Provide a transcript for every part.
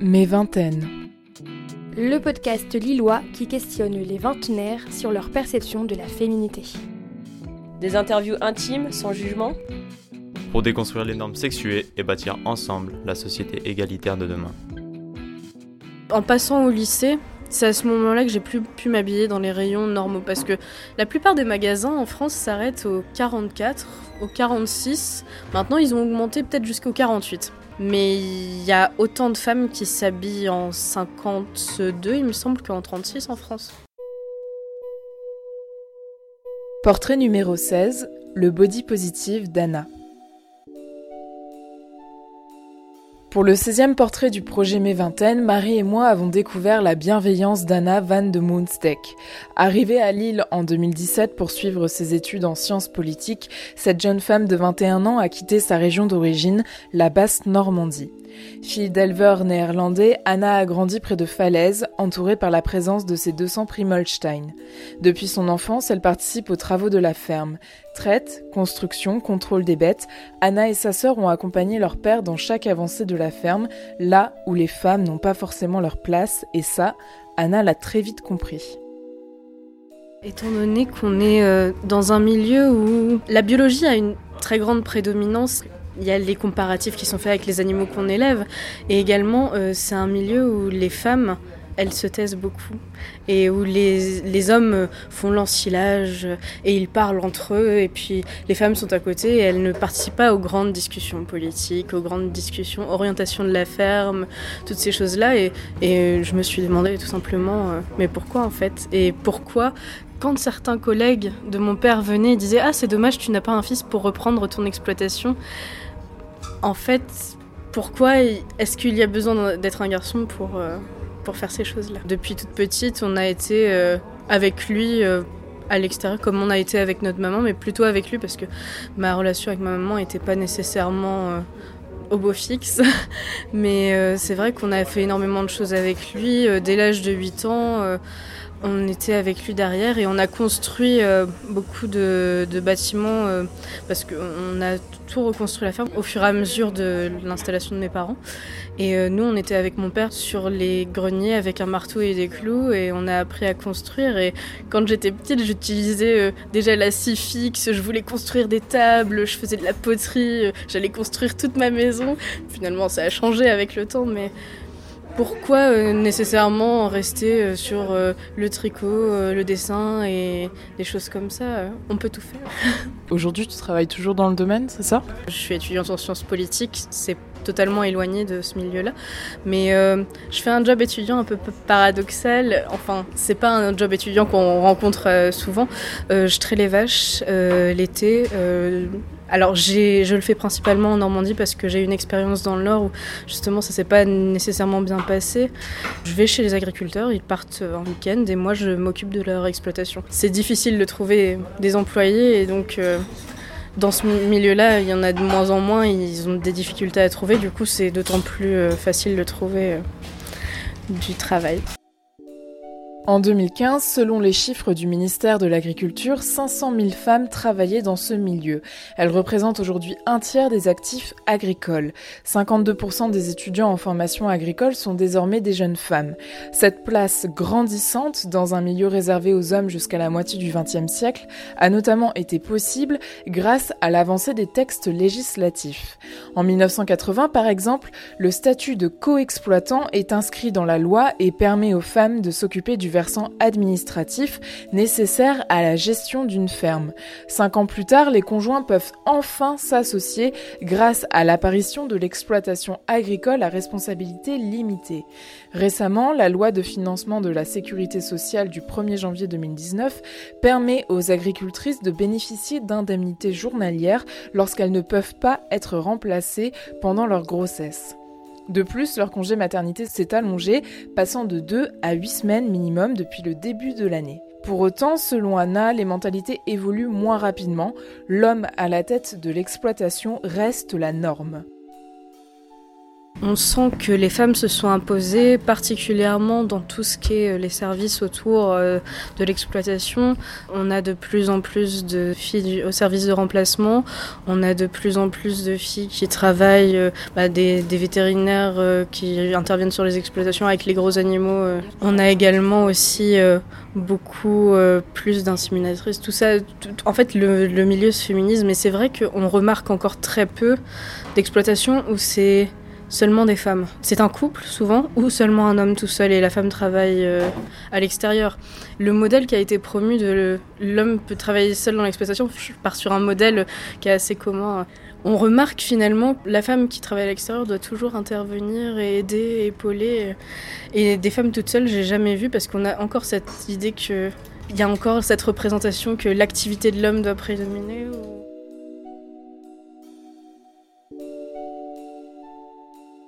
Mes vingtaines. Le podcast lillois qui questionne les vingtenaires sur leur perception de la féminité. Des interviews intimes, sans jugement. Pour déconstruire les normes sexuées et bâtir ensemble la société égalitaire de demain. En passant au lycée, c'est à ce moment-là que j'ai plus pu m'habiller dans les rayons normaux parce que la plupart des magasins en France s'arrêtent au 44, au 46. Maintenant, ils ont augmenté peut-être jusqu'au 48. Mais il y a autant de femmes qui s'habillent en 52, il me semble, qu'en 36 en France. Portrait numéro 16, le body positive d'Anna. Pour le 16e portrait du projet Mes Vingtaines, Marie et moi avons découvert la bienveillance d'Anna Van de Moonsteck. Arrivée à Lille en 2017 pour suivre ses études en sciences politiques, cette jeune femme de 21 ans a quitté sa région d'origine, la basse Normandie. Fille d'éleveurs néerlandais, Anna a grandi près de Falaise, entourée par la présence de ses 200 Primolstein. Depuis son enfance, elle participe aux travaux de la ferme. Traite, construction, contrôle des bêtes, Anna et sa sœur ont accompagné leur père dans chaque avancée de la ferme, là où les femmes n'ont pas forcément leur place, et ça, Anna l'a très vite compris. Étant donné qu'on est euh, dans un milieu où la biologie a une très grande prédominance, il y a les comparatifs qui sont faits avec les animaux qu'on élève. Et également, euh, c'est un milieu où les femmes, elles se taisent beaucoup. Et où les, les hommes font l'ensilage et ils parlent entre eux. Et puis les femmes sont à côté et elles ne participent pas aux grandes discussions politiques, aux grandes discussions orientation de la ferme, toutes ces choses-là. Et, et je me suis demandé tout simplement, euh, mais pourquoi en fait? Et pourquoi quand certains collègues de mon père venaient et disaient Ah, c'est dommage, tu n'as pas un fils pour reprendre ton exploitation en fait, pourquoi est-ce qu'il y a besoin d'être un garçon pour, euh, pour faire ces choses-là? Depuis toute petite, on a été euh, avec lui euh, à l'extérieur comme on a été avec notre maman, mais plutôt avec lui parce que ma relation avec ma maman n'était pas nécessairement au beau fixe. mais c'est vrai qu'on a fait énormément de choses avec lui. dès l'âge de 8 ans, on était avec lui derrière et on a construit beaucoup de, bâtiments parce qu'on a tout reconstruit la ferme au fur et à mesure de l'installation de mes parents. Et euh, nous, on était avec mon père sur les greniers avec un marteau et des clous et on a appris à construire. Et quand j'étais petite, j'utilisais euh, déjà la scie fixe, je voulais construire des tables, je faisais de la poterie, euh, j'allais construire toute ma maison. Finalement, ça a changé avec le temps, mais pourquoi euh, nécessairement rester euh, sur euh, le tricot, le dessin et des choses comme ça On peut tout faire. Aujourd'hui, tu travailles toujours dans le domaine, c'est ça? Je suis étudiante en sciences politiques, c'est totalement éloigné de ce milieu-là. Mais je fais un job étudiant un peu paradoxal. Enfin, c'est pas un job étudiant qu'on rencontre souvent. je traite les vaches l'été alors je le fais principalement en Normandie parce que j'ai une expérience dans le Nord où justement ça s'est pas nécessairement bien passé. Je vais chez les agriculteurs, ils partent en week-end et moi je m'occupe de leur exploitation. C'est difficile de trouver des employés et donc euh, dans ce milieu-là il y en a de moins en moins, ils ont des difficultés à trouver, du coup c'est d'autant plus euh, facile de trouver euh, du travail. En 2015, selon les chiffres du ministère de l'Agriculture, 500 000 femmes travaillaient dans ce milieu. Elles représentent aujourd'hui un tiers des actifs agricoles. 52% des étudiants en formation agricole sont désormais des jeunes femmes. Cette place grandissante dans un milieu réservé aux hommes jusqu'à la moitié du XXe siècle a notamment été possible grâce à l'avancée des textes législatifs. En 1980, par exemple, le statut de coexploitant est inscrit dans la loi et permet aux femmes de s'occuper du versant administratif nécessaire à la gestion d'une ferme. Cinq ans plus tard, les conjoints peuvent enfin s'associer grâce à l'apparition de l'exploitation agricole à responsabilité limitée. Récemment, la loi de financement de la sécurité sociale du 1er janvier 2019 permet aux agricultrices de bénéficier d'indemnités journalières lorsqu'elles ne peuvent pas être remplacées pendant leur grossesse. De plus, leur congé maternité s'est allongé, passant de 2 à 8 semaines minimum depuis le début de l'année. Pour autant, selon Anna, les mentalités évoluent moins rapidement. L'homme à la tête de l'exploitation reste la norme. On sent que les femmes se sont imposées, particulièrement dans tout ce qui est euh, les services autour euh, de l'exploitation. On a de plus en plus de filles au service de remplacement. On a de plus en plus de filles qui travaillent, euh, bah, des, vétérinaires qui interviennent sur les exploitations avec les gros animaux. On a également aussi beaucoup plus d'inséminatrices. Tout ça, en fait, le, le milieu se féminise, mais c'est vrai qu'on remarque encore très peu d'exploitation où c'est seulement des femmes. C'est un couple souvent ou seulement un homme tout seul et la femme travaille euh, à l'extérieur. Le modèle qui a été promu de l'homme peut travailler seul dans l'exploitation je pars sur un modèle qui est assez commun. On remarque finalement la femme qui travaille à l'extérieur doit toujours intervenir et aider, épauler. Et des femmes toutes seules, j'ai jamais vu parce qu'on a encore cette idée que il y a encore cette représentation que l'activité de l'homme doit prédominer.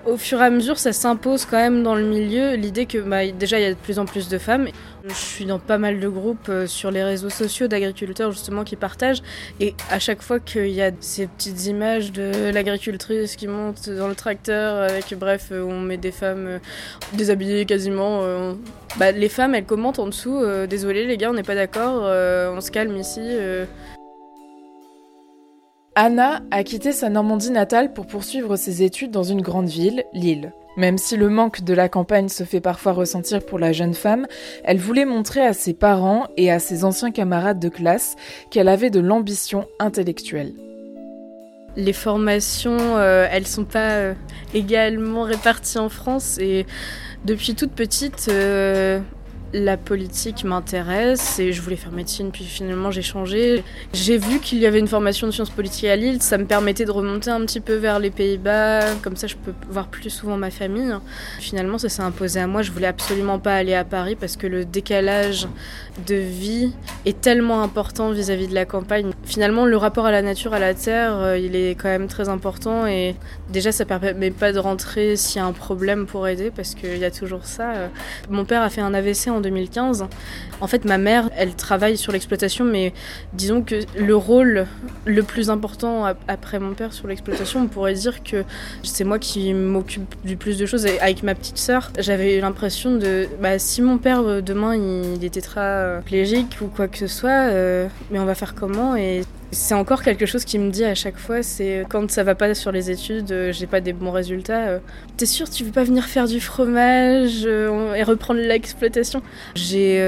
Au fur et à mesure, ça s'impose quand même dans le milieu l'idée que bah, déjà il y a de plus en plus de femmes. Je suis dans pas mal de groupes euh, sur les réseaux sociaux d'agriculteurs justement qui partagent et à chaque fois qu'il y a ces petites images de l'agricultrice qui monte dans le tracteur avec bref euh, on met des femmes euh, déshabillées quasiment, bah, les femmes elles commentent en dessous désolé les gars on n'est pas d'accord, on se calme ici. Anna a quitté sa Normandie natale pour poursuivre ses études dans une grande ville, Lille. Même si le manque de la campagne se fait parfois ressentir pour la jeune femme, elle voulait montrer à ses parents et à ses anciens camarades de classe qu'elle avait de l'ambition intellectuelle. Les formations, euh, elles sont pas euh, également réparties en France et depuis toute petite, euh, la politique m'intéresse et je voulais faire médecine, puis finalement j'ai changé. J'ai vu qu'il y avait une formation de sciences politiques à Lille, ça me permettait de remonter un petit peu vers les Pays-Bas, comme ça je peux voir plus souvent ma famille. Finalement ça s'est imposé à moi, je voulais absolument pas aller à Paris parce que le décalage de vie est tellement important vis-à-vis de la campagne. Finalement le rapport à la nature, à la terre, euh, il est quand même très important et déjà ça permet pas de rentrer s'il y a un problème pour aider parce qu'il y a toujours ça. Mon père a fait un AVC en en 2015. En fait, ma mère, elle travaille sur l'exploitation, mais disons que le rôle le plus important après mon père sur l'exploitation, on pourrait dire que c'est moi qui m'occupe du plus de choses. avec ma petite sœur, j'avais l'impression de, bah, si mon père euh, demain il était tétraplégique ou quoi que ce soit, euh, mais on va faire comment Et c'est encore quelque chose qui me dit à chaque fois, c'est quand ça va pas sur les études, euh, j'ai pas des bons résultats. Euh, t'es sûr tu veux pas venir faire du fromage euh, et reprendre l'exploitation? J'ai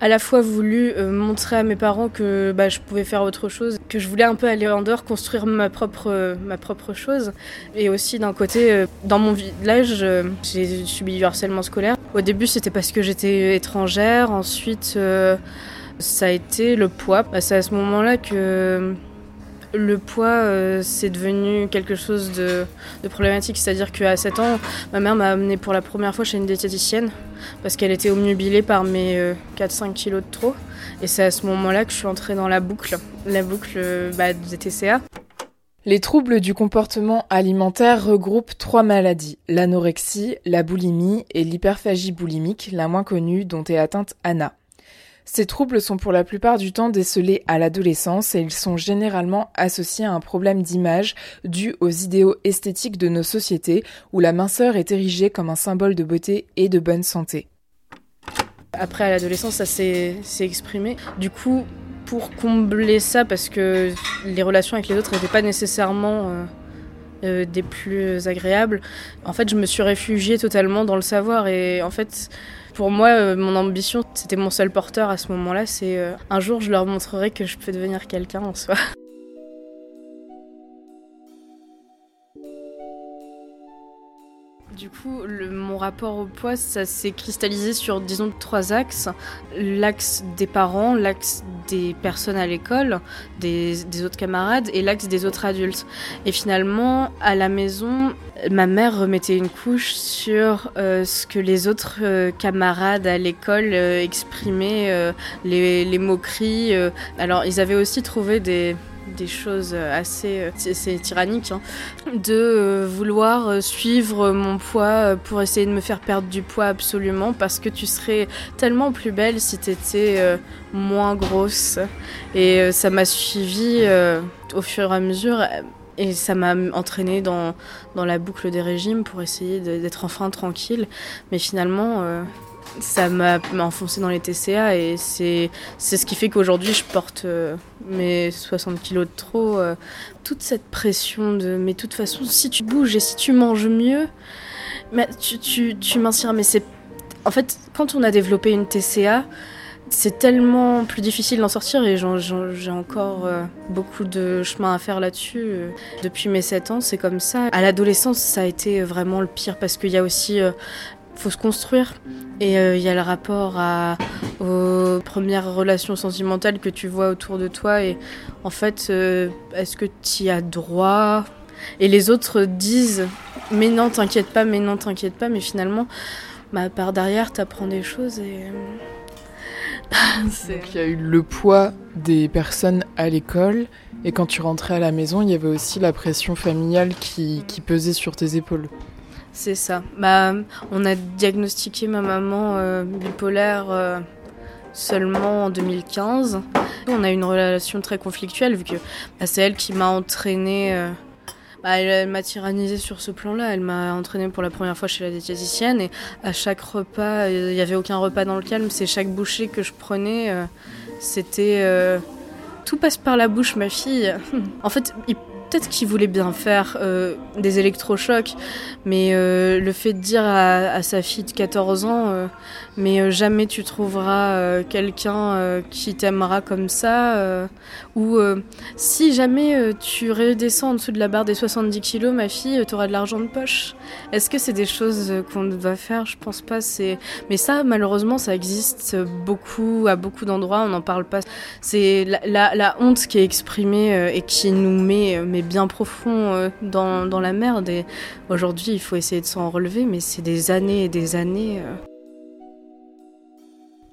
à la fois voulu montrer à mes parents que bah, je pouvais faire autre chose, que je voulais un peu aller en dehors, construire ma propre, ma propre chose. Et aussi d'un côté, dans mon village, j'ai subi du harcèlement scolaire. Au début c'était parce que j'étais étrangère, ensuite ça a été le poids. C'est à ce moment-là que le poids, euh, c'est devenu quelque chose de, problématique. C'est-à-dire qu'à 7 ans, ma mère m'a amené pour la première fois chez une diététicienne parce qu'elle était omnubilée par mes 4-5 euh, kilos de trop. Et c'est à ce moment-là que je suis entrée dans la boucle, la boucle bah, des TCA. Les troubles du comportement alimentaire regroupent trois maladies, l'anorexie, la boulimie et l'hyperphagie boulimique, la moins connue dont est atteinte Anna. Ces troubles sont pour la plupart du temps décelés à l'adolescence et ils sont généralement associés à un problème d'image dû aux idéaux esthétiques de nos sociétés où la minceur est érigée comme un symbole de beauté et de bonne santé. Après, à l'adolescence, ça s'est exprimé. Du coup, pour combler ça, parce que les relations avec les autres n'étaient pas nécessairement euh, euh, des plus agréables, en fait, je me suis réfugiée totalement dans le savoir. Et en fait, pour moi, euh, mon ambition, c'était mon seul porteur à ce moment-là, c'est euh, un jour je leur montrerai que je peux devenir quelqu'un en soi. Du coup, mon rapport au poids, ça s'est cristallisé sur, disons, trois axes. L'axe des parents, l'axe des personnes à l'école, des, autres camarades, et l'axe des autres adultes. Et finalement, à la maison, ma mère remettait une couche sur euh, ce que les autres euh, camarades à l'école euh, exprimaient, les, les, moqueries. alors, ils avaient aussi trouvé des des choses assez, euh, c'est tyrannique, hein, de euh, vouloir euh, suivre mon poids pour essayer de me faire perdre du poids absolument parce que tu serais tellement plus belle si tu étais moins grosse. Et ça m'a suivi au fur et à mesure Et ça m'a entraîné dans, dans la boucle des régimes pour essayer d'être enfin tranquille. Mais finalement, euh, ça m'a enfoncé dans les TCA et c'est ce qui fait qu'aujourd'hui je porte euh, mes 60 kilos de trop. Euh, toute cette pression de mais de toute façon, si tu bouges et si tu manges mieux, mais tu, tu, tu Mais c'est. En fait, quand on a développé une TCA, c'est tellement plus difficile d'en sortir et j'ai encore euh, beaucoup de chemin à faire là-dessus. Depuis mes 7 ans, c'est comme ça. À l'adolescence, ça a été vraiment le pire parce qu'il y a aussi faut se construire. Et euh, il y a le rapport aux premières relations sentimentales que tu vois autour de toi. Et en fait, est-ce que tu y as droit? Et les autres disent Mais non, t'inquiète pas, mais non, t'inquiète pas. Mais finalement, bah, par derrière, t'apprends des choses et. Donc il y a eu le poids des personnes à l'école et quand tu rentrais à la maison, il y avait aussi la pression familiale qui, pesait sur tes épaules. C'est ça. Bah, on a diagnostiqué ma maman euh, bipolaire euh, seulement en 2015. On a une relation très conflictuelle vu que bah, c'est elle qui m'a entraînée euh, bah, elle, m'a tyrannisé sur ce plan-là. Elle m'a entraîné pour la première fois chez la diététicienne et à chaque repas, il n'y avait aucun repas dans le calme. C'est chaque bouchée que je prenais, c'était tout passe par la bouche, ma fille. en fait, peut-être qu'il voulait bien faire euh, des électrochocs, mais le fait de dire à, sa fille de 14 ans, mais jamais tu trouveras quelqu'un qui t'aimera comme ça, ou euh, si jamais euh, tu redescends en dessous de la barre des 70 kilos, ma fille, tu auras de l'argent de poche. Est-ce que c'est des choses euh, qu'on va faire? Je pense pas. C'est mais ça, malheureusement, ça existe beaucoup à beaucoup d'endroits. On n'en parle pas. C'est la, honte qui est exprimée et qui nous met bien profond dans, dans la merde. Et aujourd'hui, il faut essayer de s'en relever, mais c'est des années et des années.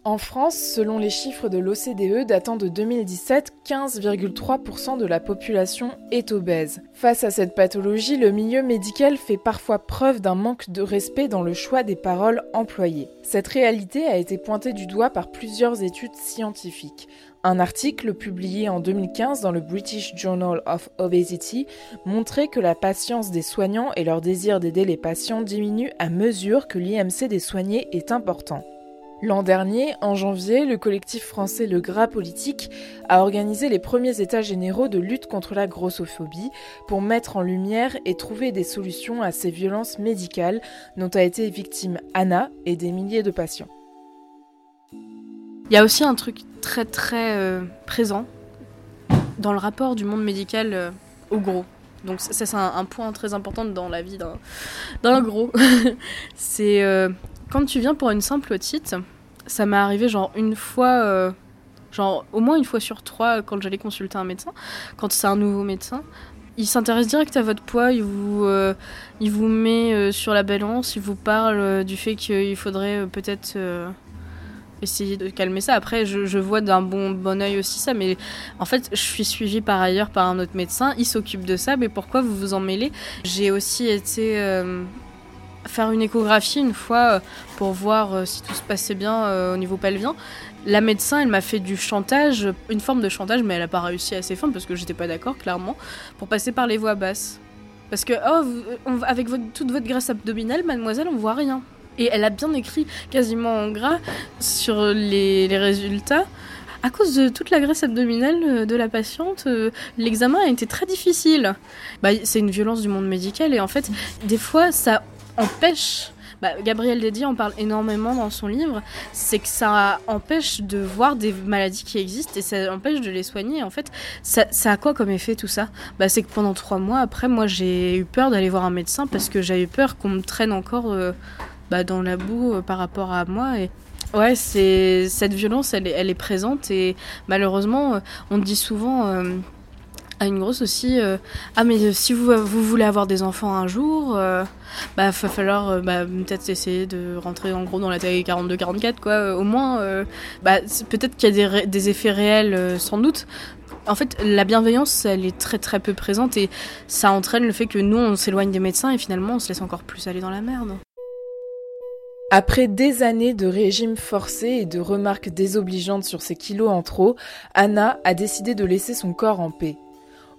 En France, selon les chiffres de l'OCDE datant de 2017, 15,3% de la population est obèse. Face à cette pathologie, le milieu médical fait parfois preuve d'un manque de respect dans le choix des paroles employées. Cette réalité a été pointée du doigt par plusieurs études scientifiques. Un article publié en 2015 dans le British Journal of Obesity montrait que la patience des soignants et leur désir d'aider les patients diminue à mesure que l'IMC des soignés est important. L'an dernier, en janvier, le collectif français Le Gras Politique a organisé les premiers états généraux de lutte contre la grossophobie pour mettre en lumière et trouver des solutions à ces violences médicales dont a été victime Anna et des milliers de patients. Il y a aussi un truc très très euh, présent dans le rapport du monde médical euh, au gros. Donc ça c'est un, point très important dans la vie d'un gros. c'est euh, quand tu viens pour une simple otite, ça m'est arrivé genre une fois, genre au moins une fois sur trois quand j'allais consulter un médecin, quand c'est un nouveau médecin. Il s'intéresse direct à votre poids, il vous, met sur la balance, il vous parle du fait qu'il faudrait peut-être essayer de calmer ça. Après, je, vois d'un bon, bon oeil aussi ça, mais en fait, je suis suivie par ailleurs par un autre médecin, il s'occupe de ça, mais pourquoi vous vous en mêlez? J'ai aussi été faire une échographie une fois euh, pour voir euh, si tout se passait bien euh, au niveau pelvien. La médecin, elle m'a fait du chantage, une forme de chantage, mais elle n'a pas réussi à ses fins parce que j'étais pas d'accord, clairement, pour passer par les voies basses. Parce que, oh, avec toute votre graisse abdominale, mademoiselle, on voit rien. Et elle a bien écrit, quasiment en gras, sur les, résultats. À cause de toute la graisse abdominale de la patiente, l'examen a été très difficile. Bah, c'est une violence du monde médical et en fait, des fois, ça empêche bah, Gabriel Dédi en parle énormément dans son livre, c'est que ça empêche de voir des maladies qui existent et ça empêche de les soigner. En fait, ça, a quoi comme effet tout ça? Bah, C'est que pendant trois mois après, moi j'ai eu peur d'aller voir un médecin parce que j'avais peur qu'on me traîne encore euh, bah, dans la boue euh, par rapport à moi. Et ouais, c'est cette violence, elle est, elle est présente. Et malheureusement, euh, on dit souvent à une grosse aussi euh, ah mais euh, si vous, vous voulez avoir des enfants un jour euh, bah va falloir bah, peut-être essayer de rentrer en gros dans la taille 42 44 quoi. Au moins bah peut-être qu'il y a des, des, effets réels sans doute. En fait la bienveillance elle est très très peu présente. Et ça entraîne le fait que nous on s'éloigne des médecins et finalement on se laisse encore plus aller dans la merde après des années de régime forcé et de remarques désobligeantes sur ses kilos en trop, Anna a décidé de laisser son corps en paix.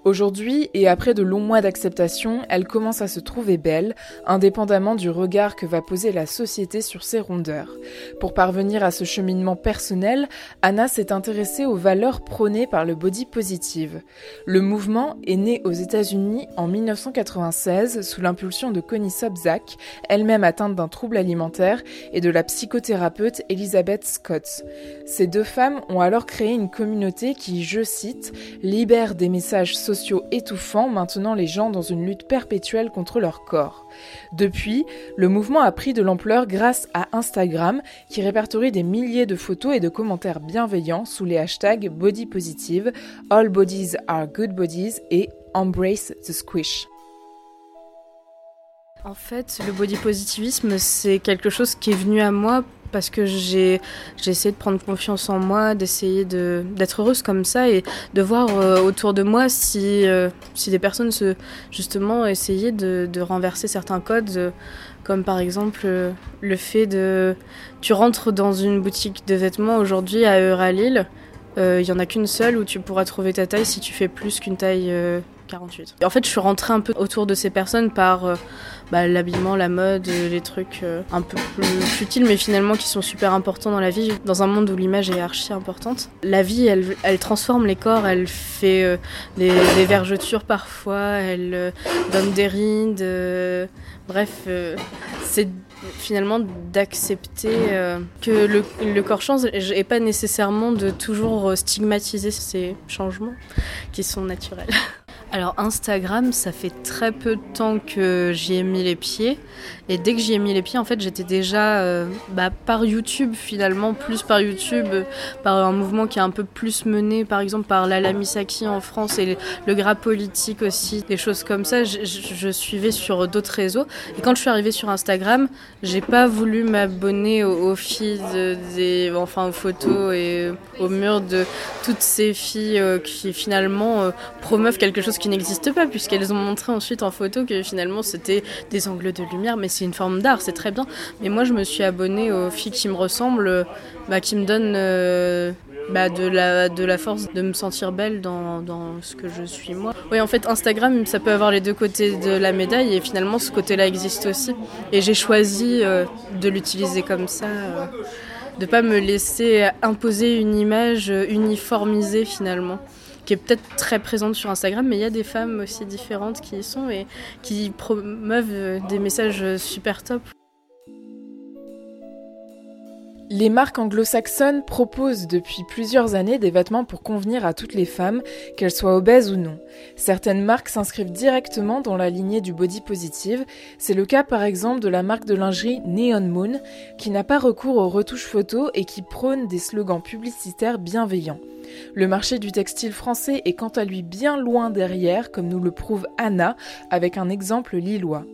Aujourd'hui, et après de longs mois d'acceptation, elle commence à se trouver belle, indépendamment du regard que va poser la société sur ses rondeurs. Pour parvenir à ce cheminement personnel, Anna s'est intéressée aux valeurs prônées par le body positive. Le mouvement est né aux États-Unis en 1996 sous l'impulsion de Connie Sobzak, elle-même atteinte d'un trouble alimentaire, et de la psychothérapeute Elizabeth Scott. Ces deux femmes ont alors créé une communauté qui, je cite, libère des messages sociaux sociaux étouffants maintenant les gens dans une lutte perpétuelle contre leur corps. Depuis, le mouvement a pris de l'ampleur grâce à Instagram qui répertorie des milliers de photos et de commentaires bienveillants sous les hashtags body positive, all bodies are good bodies et embrace the squish. En fait, le body positivisme, c'est quelque chose qui est venu à moi parce que j'ai essayé de prendre confiance en moi, d'essayer d'être heureuse comme ça et de voir euh, autour de moi si, euh, si des personnes se, justement essayaient de, de renverser certains codes, euh, comme par exemple le fait de... Tu rentres dans une boutique de vêtements aujourd'hui à Euralil, il n'y en a qu'une seule où tu pourras trouver ta taille si tu fais plus qu'une taille 48. en fait, je suis rentrée un peu autour de ces personnes par bah, l'habillement, la mode, euh, les trucs euh, un peu plus futiles, mais finalement qui sont super importants dans la vie, dans un monde où l'image est archi importante. La vie, elle, elle transforme les corps, elle fait euh, des, vergetures parfois, elle donne des rides. bref, c'est finalement d'accepter que le, corps change et pas nécessairement de toujours stigmatiser ces changements qui sont naturels. Alors Instagram, ça fait très peu de temps que j'y ai mis les pieds. Et dès que j'y ai mis les pieds, en fait, j'étais déjà euh, bah, par YouTube finalement, plus par YouTube, par un mouvement qui est un peu plus mené, par exemple par Lala Misaki en France et le, gras politique aussi, des choses comme ça. Je, suivais sur d'autres réseaux. Et quand je suis arrivée sur Instagram, j'ai pas voulu m'abonner au, au feed des, enfin aux photos et au mur de toutes ces filles euh, qui finalement euh, promeuvent quelque chose qui n'existe pas, puisqu'elles ont montré ensuite en photo que finalement c'était des angles de lumière, mais c'est une forme d'art, c'est très bien. Mais moi je me suis abonnée aux filles qui me ressemblent, bah, qui me donnent euh, bah, de, la, force de me sentir belle dans, dans, ce que je suis moi. Oui, en fait, Instagram, ça peut avoir les deux côtés de la médaille et finalement, ce côté-là existe aussi. Et j'ai choisi euh, de l'utiliser comme ça, euh, de pas me laisser imposer une image uniformisée finalement qui est peut-être très présente sur Instagram, mais il y a des femmes aussi différentes qui y sont et qui promeuvent euh, des messages super top. Les marques anglo-saxonnes proposent depuis plusieurs années des vêtements pour convenir à toutes les femmes, qu'elles soient obèses ou non. Certaines marques s'inscrivent directement dans la lignée du body positive. C'est le cas par exemple de la marque de lingerie Neon Moon, qui n'a pas recours aux retouches photos et qui prône des slogans publicitaires bienveillants. Le marché du textile français est quant à lui bien loin derrière, comme nous le prouve Anna, avec un exemple lillois.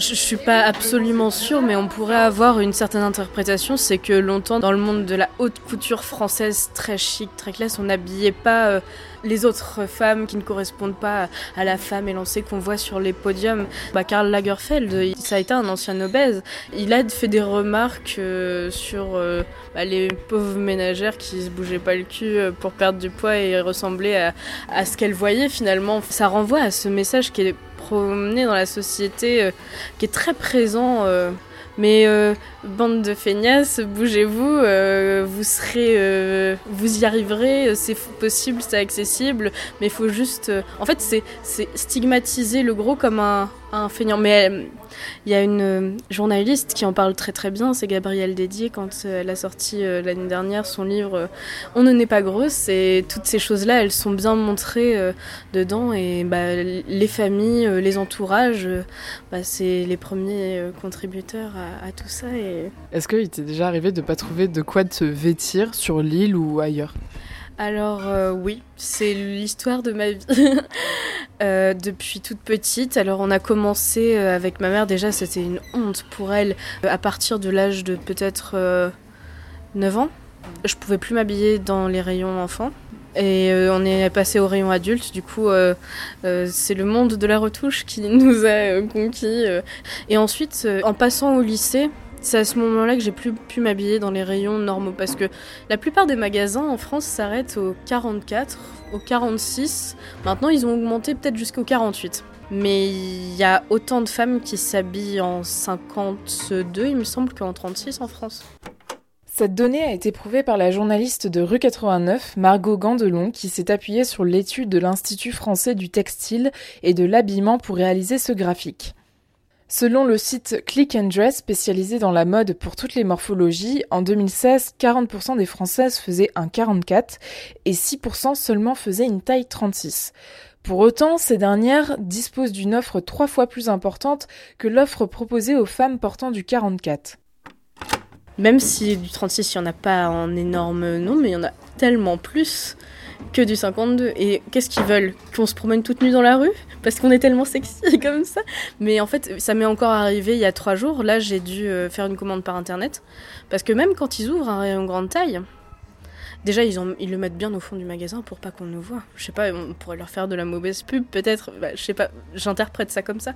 Je suis pas absolument sûre, mais on pourrait avoir une certaine interprétation. C'est que longtemps, dans le monde de la haute couture française, très chic, très classe, on n'habillait pas euh, les autres femmes qui ne correspondent pas à la femme élancée qu'on voit sur les podiums. Bah, Karl Lagerfeld, ça a été un ancien obèse. Il a fait des remarques euh, sur euh, bah, les pauvres ménagères qui se bougeaient pas le cul pour perdre du poids et ressembler à, à ce qu'elles voyaient finalement. Ça renvoie à ce message qui est promener dans la société euh, qui est très présent. Euh, mais euh, bande de feignasses, bougez-vous, vous serez, vous y arriverez, c'est possible, c'est accessible, mais il faut juste. en fait, c'est stigmatiser le gros comme un, un feignant. Mais il y a une euh, journaliste qui en parle très très bien, c'est Gabrielle Dédier, quand euh, elle a sorti euh, l'année dernière son livre On ne n'est pas grosse, et toutes ces choses-là, elles sont bien montrées dedans, et bah, les familles, les entourages, bah, c'est les premiers contributeurs à, tout ça. Et... Est-ce qu'il t'est déjà arrivé de ne pas trouver de quoi te vêtir sur l'île ou ailleurs? Alors oui, c'est l'histoire de ma vie. Euh, depuis toute petite. Alors on a commencé euh, avec ma mère, déjà c'était une honte pour elle. Euh, à partir de l'âge de peut-être 9 ans, je pouvais plus m'habiller dans les rayons enfants. Et on est passé au rayon adulte, du coup c'est le monde de la retouche qui nous a conquis. Et ensuite, en passant au lycée, c'est à ce moment-là que j'ai plus pu m'habiller dans les rayons normaux parce que la plupart des magasins en France s'arrêtent au 44, au 46. Maintenant, ils ont augmenté peut-être jusqu'au 48. Mais il y a autant de femmes qui s'habillent en 52, il me semble, qu'en 36 en France. Cette donnée a été prouvée par la journaliste de rue 89, Margot Gandelon, qui s'est appuyée sur l'étude de l'Institut français du textile et de l'habillement pour réaliser ce graphique. Selon le site Click and Dress spécialisé dans la mode pour toutes les morphologies, en 2016, 40% des Françaises faisaient un 44 et 6% seulement faisaient une taille 36. Pour autant, ces dernières disposent d'une offre trois fois plus importante que l'offre proposée aux femmes portant du 44. Même si du 36, il n'y en a pas en énorme nombre, mais il y en a tellement plus que du 52. Et qu'est-ce qu'ils veulent? Qu'on se promène toute nue dans la rue? Parce qu'on est tellement sexy comme ça. Mais en fait, ça m'est encore arrivé il y a trois jours. Là, j'ai dû euh, faire une commande par internet. Parce que même quand ils ouvrent un rayon grande taille, Déjà, ils, le mettent bien au fond du magasin pour pas qu'on nous voit. Je sais pas, on pourrait leur faire de la mauvaise pub, peut-être. Bah, je sais pas, j'interprète ça comme ça.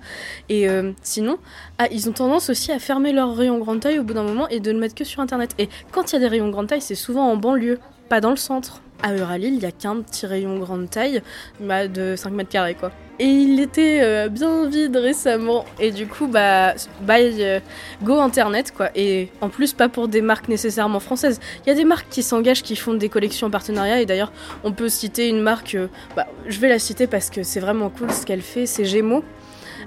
Et euh, sinon, ah, ils ont tendance aussi à fermer leur rayon grande taille au bout d'un moment et de le mettre que sur Internet. Et quand il y a des rayons grande taille, c'est souvent en banlieue, pas dans le centre à Euralil, il y a qu'un petit rayon grande taille bah, de 5 mètres carrés quoi. Et il était euh, bien vide récemment. Et du coup, bah, bye, euh, go internet quoi. Et en plus, pas pour des marques nécessairement françaises. Il y a des marques qui s'engagent, qui font des collections en partenariat. Et d'ailleurs, on peut citer une marque, euh, bah, je vais la citer parce que c'est vraiment cool ce qu'elle fait, c'est Gémeaux.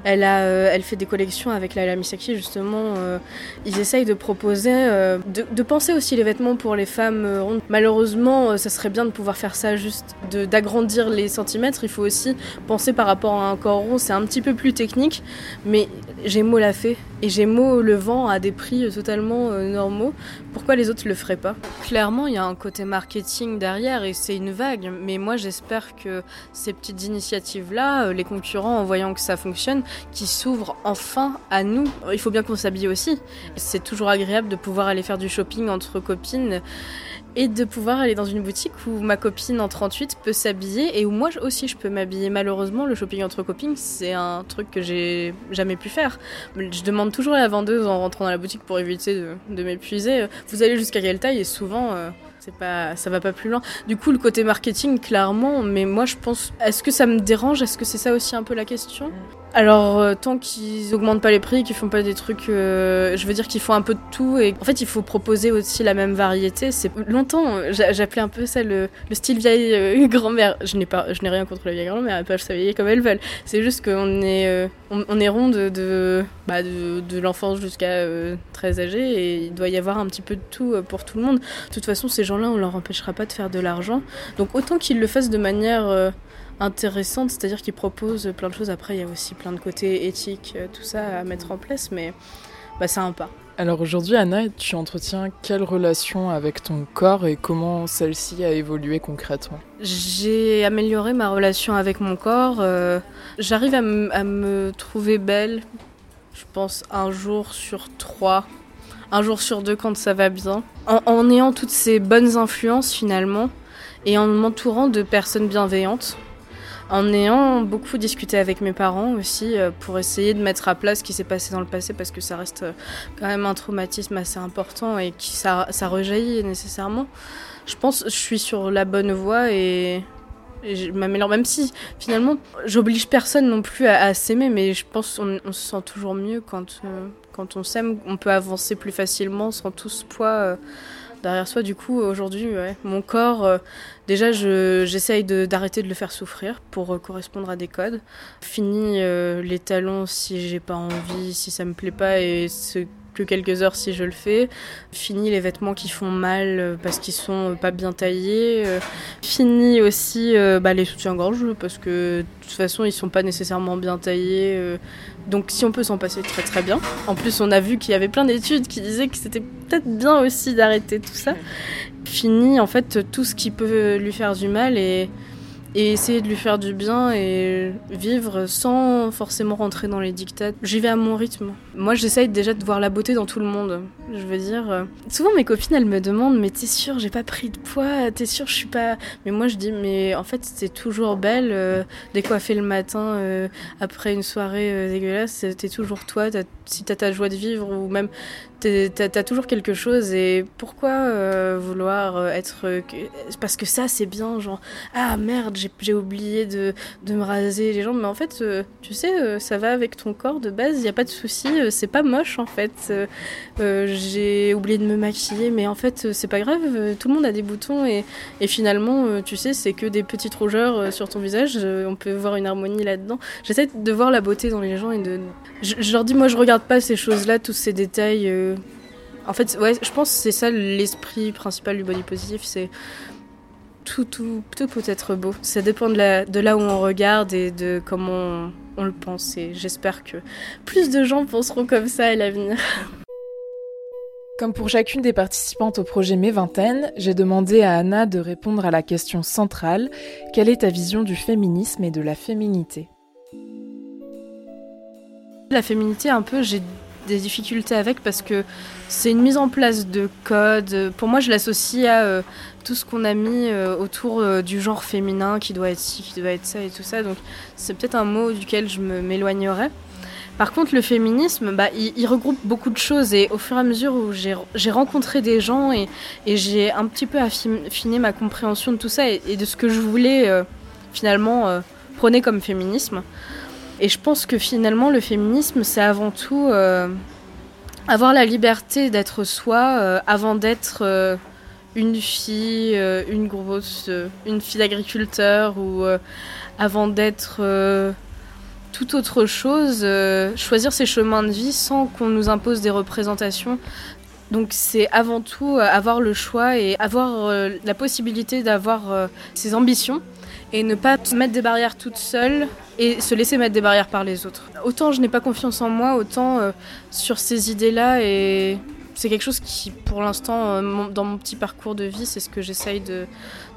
Euh, elle fait des collections avec Laila Misaki, justement. Euh, ils essayent de proposer, euh, de, penser aussi les vêtements pour les femmes rondes. Malheureusement, ça serait bien de pouvoir faire ça juste, d'agrandir les centimètres. Il faut aussi penser par rapport à un corps rond. C'est un petit peu plus technique, mais Gémeaux l'a fait. Et Gémeaux le vend à des prix totalement normaux. Pourquoi les autres le feraient pas? Clairement, il y a un côté marketing derrière et c'est une vague. Mais moi, j'espère que ces petites initiatives-là, les concurrents, en voyant que ça fonctionne, qui s'ouvre enfin à nous. Il faut bien qu'on s'habille aussi. C'est toujours agréable de pouvoir aller faire du shopping entre copines et de pouvoir aller dans une boutique où ma copine en 38 peut s'habiller et où moi aussi je peux m'habiller. Malheureusement, le shopping entre copines, c'est un truc que j'ai jamais pu faire. Je demande toujours à la vendeuse en rentrant dans la boutique pour éviter de, m'épuiser. Vous allez jusqu'à quelle taille Et souvent, euh, c'est pas, ça va pas plus loin. Du coup, le côté marketing, clairement, mais moi je pense, est-ce que ça me dérange? Est-ce que c'est ça aussi un peu la question? Alors, euh, tant qu'ils augmentent pas les prix, qu'ils font pas des trucs, euh, je veux dire qu'ils font un peu de tout. Et en fait, il faut proposer aussi la même variété. C'est longtemps, j'appelais un peu ça le, style vieille euh, grand-mère. Je n'ai pas, je n'ai rien contre la vieille grand-mère. Elles peuvent s'habiller comme elles veulent. C'est juste qu'on est, on, est rond de, de, bah, de, l'enfance jusqu'à très âgé et il doit y avoir un petit peu de tout pour tout le monde. De toute façon, ces gens-là, on leur empêchera pas de faire de l'argent. Donc autant qu'ils le fassent de manière intéressante, c'est-à-dire qu'ils proposent plein de choses. Après, il y a aussi plein de côtés éthiques, euh, tout ça à mettre en place, mais bah, c'est un pas. Alors aujourd'hui, Anna, tu entretiens quelle relation avec ton corps et comment celle-ci a évolué concrètement? J'ai amélioré ma relation avec mon corps. Euh, j'arrive à, me trouver belle, je pense, un jour sur trois, un jour sur deux quand ça va bien. En, ayant toutes ces bonnes influences finalement et en m'entourant de personnes bienveillantes en ayant beaucoup discuté avec mes parents aussi euh, pour essayer de mettre à plat ce qui s'est passé dans le passé parce que ça reste euh, quand même un traumatisme assez important et qui ça, ça rejaillit nécessairement. Je pense que je suis sur la bonne voie et, je m'améliore même si finalement j'oblige personne non plus à, s'aimer mais je pense qu'on on se sent toujours mieux quand, euh, quand on s'aime, on peut avancer plus facilement sans tout ce poids derrière soi. Du coup, aujourd'hui, mon corps, euh, déjà, j'essaye d'arrêter de, le faire souffrir pour euh, correspondre à des codes. Fini euh, les talons si j'ai pas envie, si ça me plaît pas et ce que quelques heures si je le fais. Fini les vêtements qui font mal parce qu'ils sont pas bien taillés. Fini aussi bah, les soutiens-gorge parce que de toute façon ils sont pas nécessairement bien taillés. Donc si on peut s'en passer très très bien. En plus on a vu qu'il y avait plein d'études qui disaient que c'était peut-être bien aussi d'arrêter tout ça. Fini en fait tout ce qui peut lui faire du mal et et essayer de lui faire du bien et vivre sans forcément rentrer dans les dictats. J'y vais à mon rythme. Moi, j'essaye déjà de voir la beauté dans tout le monde. Je veux dire, euh, souvent mes copines elles me demandent mais t'es sûre j'ai pas pris de poids, t'es sûre je suis pas. Mais moi je dis mais en fait c'est toujours belle, euh, décoiffée le matin euh, après une soirée dégueulasse, t'es toujours toi. si t'as ta joie de vivre ou même t'as toujours quelque chose et pourquoi euh, vouloir euh, être euh, parce que ça c'est bien genre ah merde j'ai oublié de, de, me raser les jambes. Mais en fait tu sais ça va avec ton corps de base y a pas de souci c'est pas moche en fait. J'ai oublié de me maquiller mais en fait c'est pas grave tout le monde a des boutons et, et finalement tu sais c'est que des petites rougeurs sur ton visage on peut voir une harmonie là-dedans. J'essaie de voir la beauté dans les gens et de je, je leur dis moi je regarde pas ces choses là tous ces détails en fait, ouais, je pense que c'est ça l'esprit principal du body positive, c'est tout, tout, tout peut être beau. Ça dépend de, de là où on regarde et de comment on, le pense. Et j'espère que plus de gens penseront comme ça à l'avenir. Comme pour chacune des participantes au projet Mes Vingtaines, j'ai demandé à Anna de répondre à la question centrale quelle est ta vision du féminisme et de la féminité? La féminité, un peu, j'ai des difficultés avec parce que c'est une mise en place de codes. Pour moi, je l'associe à euh, tout ce qu'on a mis euh, autour euh, du genre féminin qui doit être ci, qui doit être ça et tout ça. Donc, c'est peut-être un mot duquel je m'éloignerais. Par contre, le féminisme, bah, il, regroupe beaucoup de choses et au fur et à mesure où j'ai rencontré des gens et, et j'ai un petit peu affiné ma compréhension de tout ça et, de ce que je voulais finalement prôner comme féminisme. Et je pense que finalement, le féminisme, c'est avant tout avoir la liberté d'être soi euh, avant d'être euh, une fille, euh, une grosse, une fille d'agriculteur ou avant d'être toute autre chose, choisir ses chemins de vie sans qu'on nous impose des représentations. Donc c'est avant tout avoir le choix et avoir la possibilité d'avoir ses ambitions et ne pas mettre des barrières toute seule et se laisser mettre des barrières par les autres. Autant je n'ai pas confiance en moi, autant euh, sur ces idées-là et c'est quelque chose qui, pour l'instant, euh, dans mon petit parcours de vie, c'est ce que j'essaye de,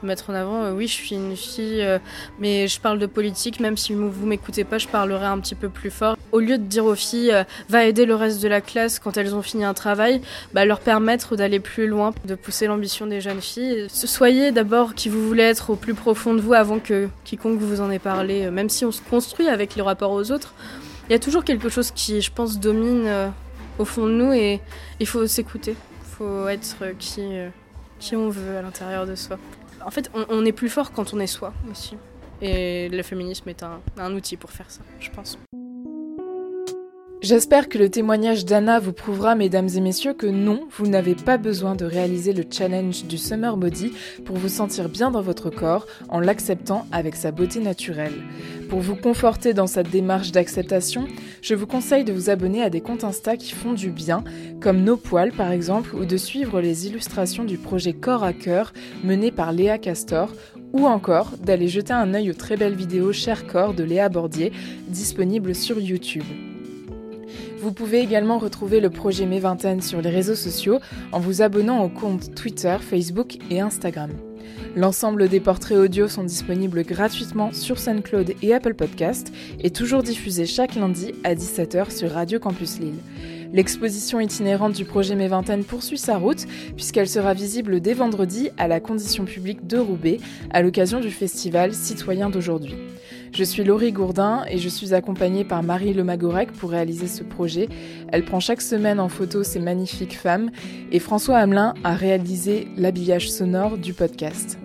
mettre en avant. Euh, oui, je suis une fille, euh, mais je parle de politique, même si vous m'écoutez pas, je parlerai un petit peu plus fort. Au lieu de dire aux filles, va aider le reste de la classe quand elles ont fini un travail, bah, leur permettre d'aller plus loin, de pousser l'ambition des jeunes filles. Soyez d'abord qui vous voulez être au plus profond de vous avant que quiconque vous en ait parlé, même si on se construit avec le rapport aux autres. Il y a toujours quelque chose qui, je pense, domine au fond de nous et il faut s'écouter. Il faut être qui, euh, qui on veut à l'intérieur de soi. En fait, on, est plus fort quand on est soi aussi. Et le féminisme est un, outil pour faire ça, je pense. J'espère que le témoignage d'Anna vous prouvera, mesdames et messieurs, que non, vous n'avez pas besoin de réaliser le challenge du Summer Body pour vous sentir bien dans votre corps en l'acceptant avec sa beauté naturelle. Pour vous conforter dans cette démarche d'acceptation, je vous conseille de vous abonner à des comptes Insta qui font du bien, comme Nos Poils par exemple, ou de suivre les illustrations du projet Corps à Cœur mené par Léa Castor, ou encore d'aller jeter un œil aux très belles vidéos Cher Corps de Léa Bordier, disponibles sur YouTube. Vous pouvez également retrouver le projet Mes Vingtaines sur les réseaux sociaux en vous abonnant aux comptes Twitter, Facebook et Instagram. L'ensemble des portraits audio sont disponibles gratuitement sur SoundCloud et Apple Podcast et toujours diffusés chaque lundi à 17h sur Radio Campus Lille. L'exposition itinérante du projet Mes Vingtaines poursuit sa route puisqu'elle sera visible dès vendredi à la condition publique de Roubaix à l'occasion du festival Citoyen d'aujourd'hui. Je suis Laurie Gourdin et je suis accompagnée par Marie Lemagorec pour réaliser ce projet. Elle prend chaque semaine en photo ces magnifiques femmes et François Hamelin a réalisé l'habillage sonore du podcast.